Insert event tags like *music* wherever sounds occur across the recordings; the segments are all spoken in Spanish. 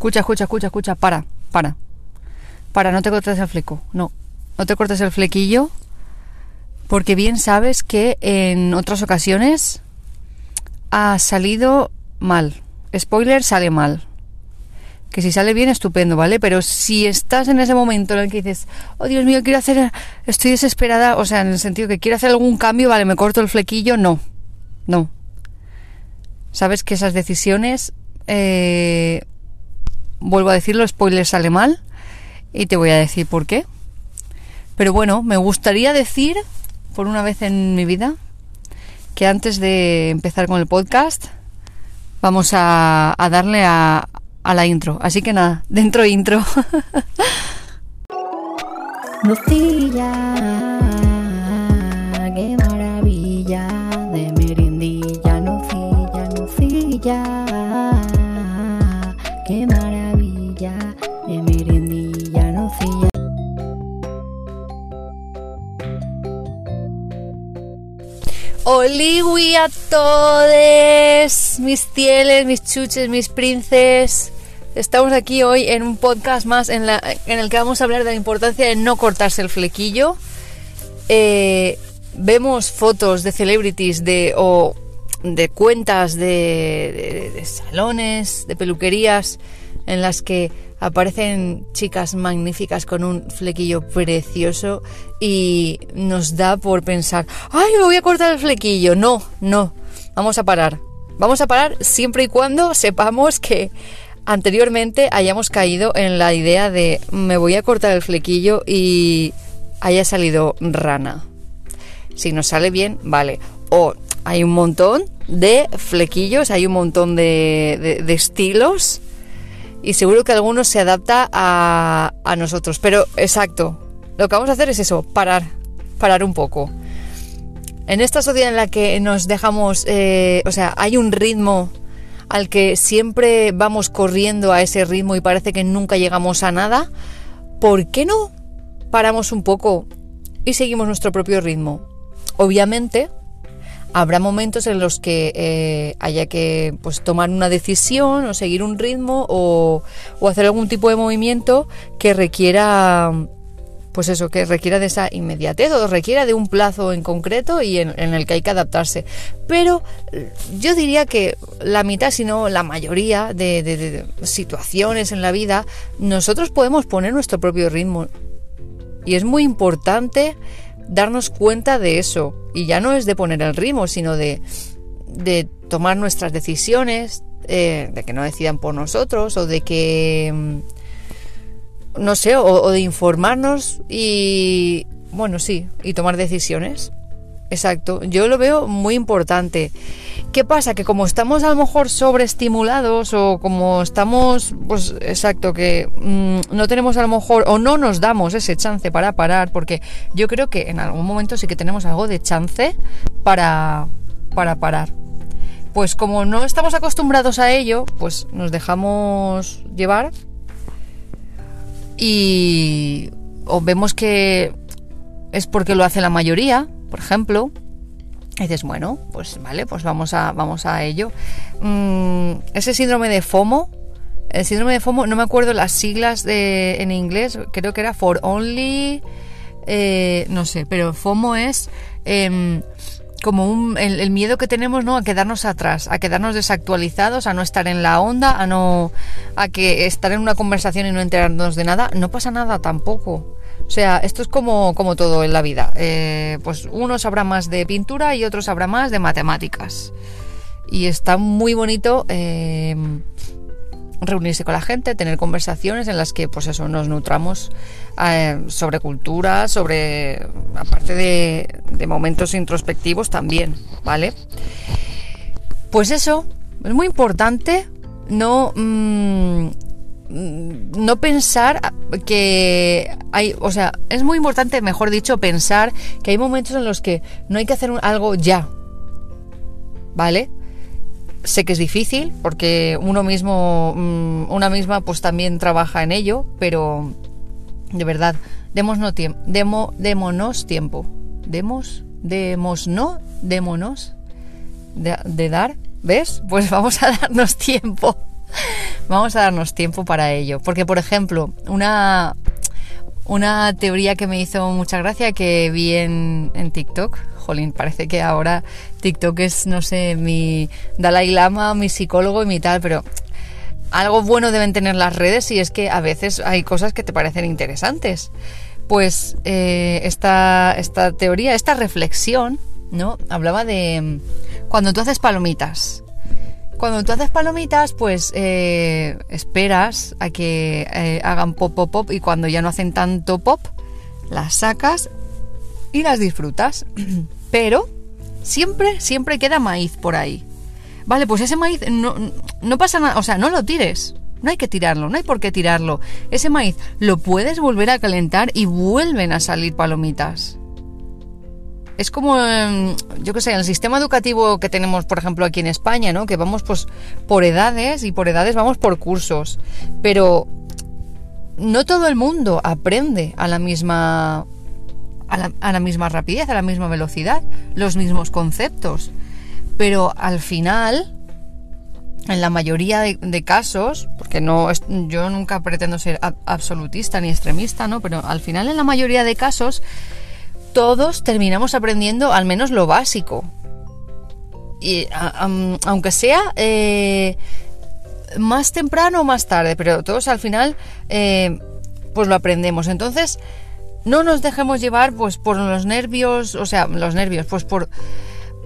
Escucha, escucha, escucha, escucha. Para, para. Para, no te cortes el fleco. No. No te cortes el flequillo. Porque bien sabes que en otras ocasiones ha salido mal. Spoiler, sale mal. Que si sale bien, estupendo, ¿vale? Pero si estás en ese momento en el que dices, oh Dios mío, quiero hacer, estoy desesperada, o sea, en el sentido que quiero hacer algún cambio, vale, me corto el flequillo, no. No. Sabes que esas decisiones, eh, vuelvo a decirlo, spoiler sale mal. Y te voy a decir por qué. Pero bueno, me gustaría decir, por una vez en mi vida, que antes de empezar con el podcast, vamos a, darle a, a la intro. Así que nada, *laughs* dentro intro. De merendilla. Oliwi a todos, mis fieles, mis chuches, mis princes. Estamos aquí hoy en un podcast más en, el que vamos a hablar de la importancia de no cortarse el flequillo. Eh, vemos fotos de celebrities de, o de cuentas de- de salones, de peluquerías, en las que aparecen chicas magníficas con un flequillo precioso y nos da por pensar, ay, me voy a cortar el flequillo. No, no, vamos a parar. Vamos a parar siempre y cuando sepamos que anteriormente hayamos caído en la idea de me voy a cortar el flequillo y haya salido rana. Si nos sale bien, vale. O hay un montón de flequillos, hay un montón de, de- de estilos y seguro que algunos se adapta a, a nosotros. Pero exacto, lo que vamos a hacer es eso, parar, parar un poco. En esta sociedad en la que nos dejamos, eh, o sea, hay un ritmo al que siempre vamos corriendo a ese ritmo y parece que nunca llegamos a nada, ¿por qué no paramos un poco y seguimos nuestro propio ritmo? Obviamente, habrá momentos en los que eh, haya que pues, tomar una decisión o seguir un ritmo o, o hacer algún tipo de movimiento que requiera pues eso, que requiera de esa inmediatez o requiera de un plazo en concreto y en, el que hay que adaptarse. Pero yo diría que la mitad, si no la mayoría de situaciones en la vida, nosotros podemos poner nuestro propio ritmo. Y es muy importante darnos cuenta de eso. Y ya no es de poner el ritmo, sino de, de tomar nuestras decisiones, eh, de que no decidan por nosotros o de que... mm, no sé, o, o de informarnos y, bueno, sí, y tomar decisiones. Exacto, yo lo veo muy importante. ¿Qué pasa? Que como estamos a lo mejor sobreestimulados o como estamos, pues exacto, que mm, no tenemos a lo mejor o no nos damos ese chance para parar, porque yo creo que en algún momento sí que tenemos algo de chance para, para parar. Pues como no estamos acostumbrados a ello, pues nos dejamos llevar y o vemos que es porque lo hace la mayoría, por ejemplo, dices, bueno, pues vale, pues vamos a, vamos a ello. Mm, ese síndrome de FOMO, el síndrome de FOMO, no me acuerdo las siglas de, en inglés, creo que era for only, eh, no sé, pero FOMO es em, como un, el, el miedo que tenemos ¿no? a quedarnos atrás, a quedarnos desactualizados, a no estar en la onda, a no a que estar en una conversación y no enterarnos de nada, no pasa nada tampoco. O sea, esto es como, como todo en la vida. Eh, pues unos sabrá más de pintura y otros sabrá más de matemáticas. Y está muy bonito eh, reunirse con la gente, tener conversaciones en las que, pues eso, nos nutramos eh, sobre cultura, sobre, aparte de, de momentos introspectivos también, ¿vale? Pues eso, es muy importante no, mm, no pensar que hay, o sea, es muy importante, mejor dicho, pensar que hay momentos en los que no hay que hacer algo ya, ¿vale? Sé que es difícil porque uno mismo, mm, una misma, pues también trabaja en ello, pero de verdad, demos no tiempo, demo, démonos tiempo, demos, demos no, démonos de dar, ¿ves? Pues vamos a darnos *laughs* tiempo. Vamos a darnos tiempo para ello. Porque, por ejemplo, una, una teoría que me hizo mucha gracia que vi en, en TikTok. Jolín, parece que ahora TikTok es, no sé, mi Dalai Lama, mi psicólogo y mi tal, pero algo bueno deben tener las redes y es que a veces hay cosas que te parecen interesantes. Pues eh, esta, esta teoría, esta reflexión, ¿no? Hablaba de mm, cuando tú haces palomitas. Cuando tú haces palomitas, pues eh, esperas a que eh, hagan pop, pop, pop y cuando ya no hacen tanto pop, las sacas y las disfrutas. *clears throat* Pero siempre, siempre queda maíz por ahí. Vale, pues ese maíz no, no pasa nada, o sea, no lo tires. No hay que tirarlo, no hay por qué tirarlo. Ese maíz lo puedes volver a calentar y vuelven a salir palomitas. Es como, em, yo qué sé, el sistema educativo que tenemos, por ejemplo, aquí en España, ¿no? Que vamos pues por edades y por edades vamos por cursos. Pero no todo el mundo aprende a la misma a la, misma rapidez, a la misma velocidad, los mismos conceptos. Pero al final, en la mayoría de, de casos, porque no yo nunca pretendo ser absolutista ni extremista, ¿no? Pero al final, en la mayoría de casos, todos terminamos aprendiendo al menos lo básico. Y aunque sea eh, más temprano o más tarde, pero todos al final eh, pues lo aprendemos. Entonces, no nos dejemos llevar pues por los nervios, o sea, los nervios, pues por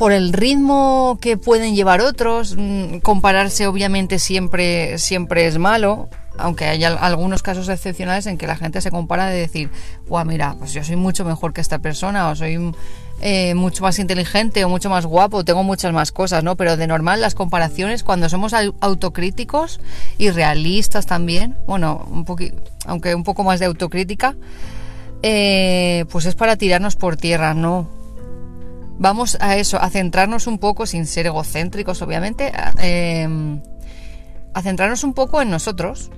por el ritmo que pueden llevar otros, mm, compararse obviamente siempre siempre es malo, aunque hay al- algunos casos excepcionales en que la gente se compara de decir, "Guau, mira, pues yo soy mucho mejor que esta persona o soy eh, mucho más inteligente o mucho más guapo, tengo muchas más cosas, ¿no? Pero de normal las comparaciones cuando somos au- autocríticos y realistas también, bueno, un aunque un poco más de autocrítica, eh, pues es para tirarnos por tierra, no. Vamos a eso, a centrarnos un poco, sin ser egocéntricos, obviamente, a, eh, a centrarnos un poco en nosotros,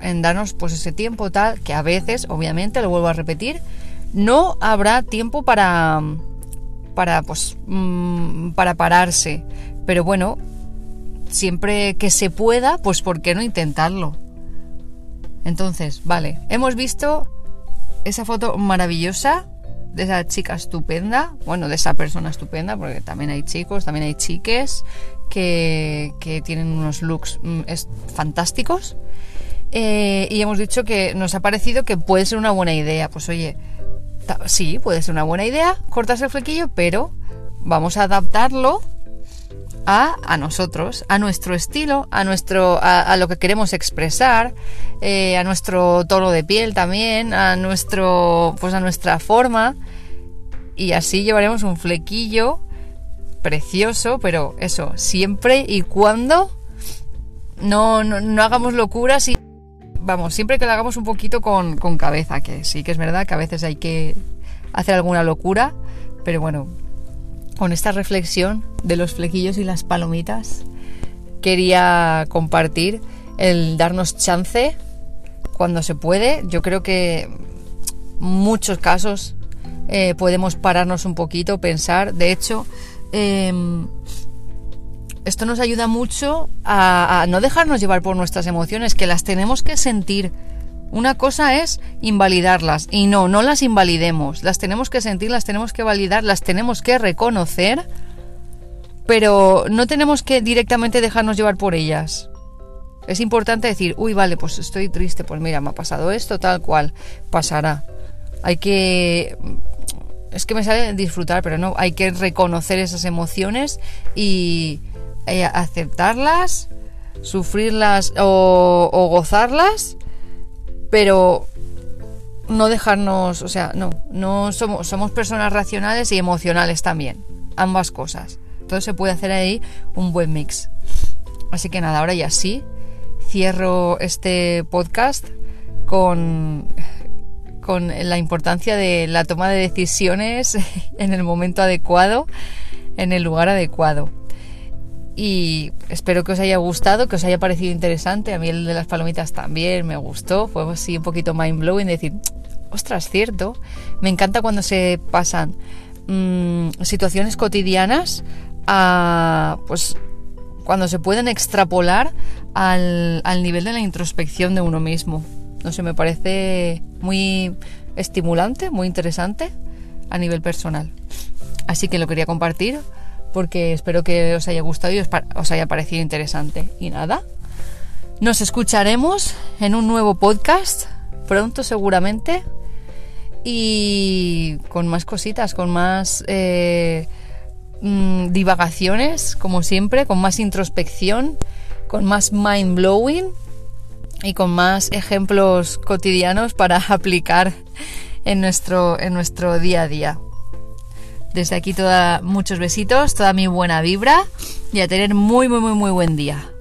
en darnos pues ese tiempo tal, que a veces, obviamente, lo vuelvo a repetir, no habrá tiempo para, para pues, mm, para pararse. Pero bueno, siempre que se pueda, pues ¿por qué no intentarlo? Entonces, vale, hemos visto esa foto maravillosa de esa chica estupenda, bueno, de esa persona estupenda, porque también hay chicos, también hay chiques que, que tienen unos looks mm, fantásticos. Eh, y hemos dicho que nos ha parecido que puede ser una buena idea. Pues oye, sí, puede ser una buena idea cortarse el flequillo, pero vamos a adaptarlo a, a nosotros, a nuestro estilo, a nuestro, a, lo que queremos expresar, eh, a nuestro tono de piel también, a nuestro, pues a nuestra forma, y así llevaremos un flequillo precioso, pero eso, siempre y cuando no, no, no hagamos locuras y vamos, siempre que lo hagamos un poquito con, con cabeza, que sí que es verdad que a veces hay que hacer alguna locura, pero bueno, con esta reflexión de los flequillos y las palomitas, quería compartir el darnos chance cuando se puede. Yo creo que muchos casos eh, podemos pararnos un poquito, pensar. De hecho, em, esto nos ayuda mucho a, a no dejarnos llevar por nuestras emociones, que las tenemos que sentir. Una cosa es invalidarlas y no, no las invalidemos, las tenemos que sentir, las tenemos que validar, las tenemos que reconocer, pero no tenemos que directamente dejarnos llevar por ellas. Es importante decir, uy, vale, pues estoy triste, pues mira, me ha pasado esto, tal cual, pasará. Hay que... Es que me sale disfrutar, pero no, hay que reconocer esas emociones y eh, aceptarlas, sufrirlas o, o gozarlas, pero no dejarnos, o sea, no, no somos, somos personas racionales y emocionales también, ambas cosas. Entonces se puede hacer ahí un buen mix. Así que nada, ahora ya sí, cierro este podcast con, con la importancia de la toma de decisiones *laughs* en el momento adecuado, en el lugar adecuado. Y espero que os haya gustado, que os haya parecido interesante. A mí el de las palomitas también me gustó. Fue así un poquito mind blowing decir, ostras, cierto. Me encanta cuando se pasan mmm, situaciones cotidianas a, pues, cuando se pueden extrapolar al, al nivel de la introspección de uno mismo. No sé, me parece muy estimulante, muy interesante a nivel personal. Así que lo quería compartir porque espero que os haya gustado y os, haya parecido interesante. Y nada, nos escucharemos en un nuevo podcast pronto seguramente y con más cositas, con más eh, mm, divagaciones, como siempre, con más introspección, con más mind blowing y con más ejemplos cotidianos para *laughs* aplicar en nuestro, en nuestro día a día. Desde aquí toda, muchos besitos, toda mi buena vibra y a tener muy, muy, muy, muy buen día.